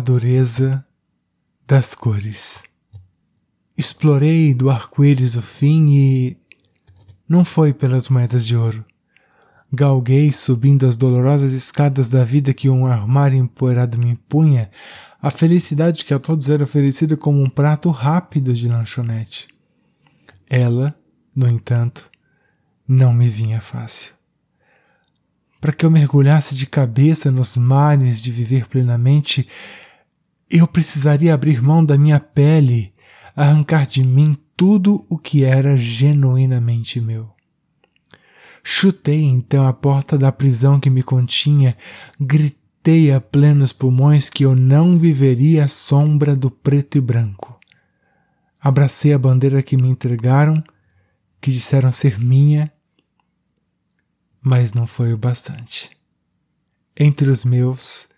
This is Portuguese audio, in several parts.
Dureza das cores. Explorei do arco-íris o fim e não foi pelas moedas de ouro. Galguei subindo as dolorosas escadas da vida que um armário empoeirado me impunha, a felicidade que a todos era oferecida como um prato rápido de lanchonete. Ela, no entanto, não me vinha fácil. Para que eu mergulhasse de cabeça nos mares de viver plenamente, eu precisaria abrir mão da minha pele, arrancar de mim tudo o que era genuinamente meu. Chutei então a porta da prisão que me continha, gritei a plenos pulmões que eu não viveria à sombra do preto e branco. Abracei a bandeira que me entregaram, que disseram ser minha, mas não foi o bastante. Entre os meus,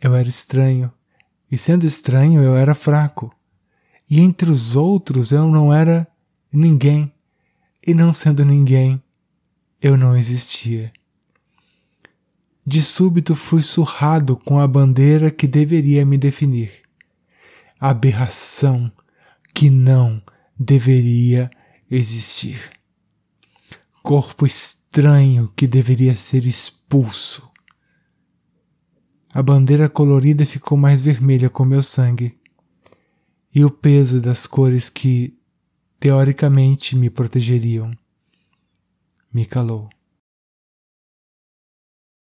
eu era estranho, e sendo estranho, eu era fraco. E entre os outros, eu não era ninguém, e não sendo ninguém, eu não existia. De súbito fui surrado com a bandeira que deveria me definir. Aberração que não deveria existir. Corpo estranho que deveria ser expulso. A bandeira colorida ficou mais vermelha com meu sangue, e o peso das cores que, teoricamente, me protegeriam me calou.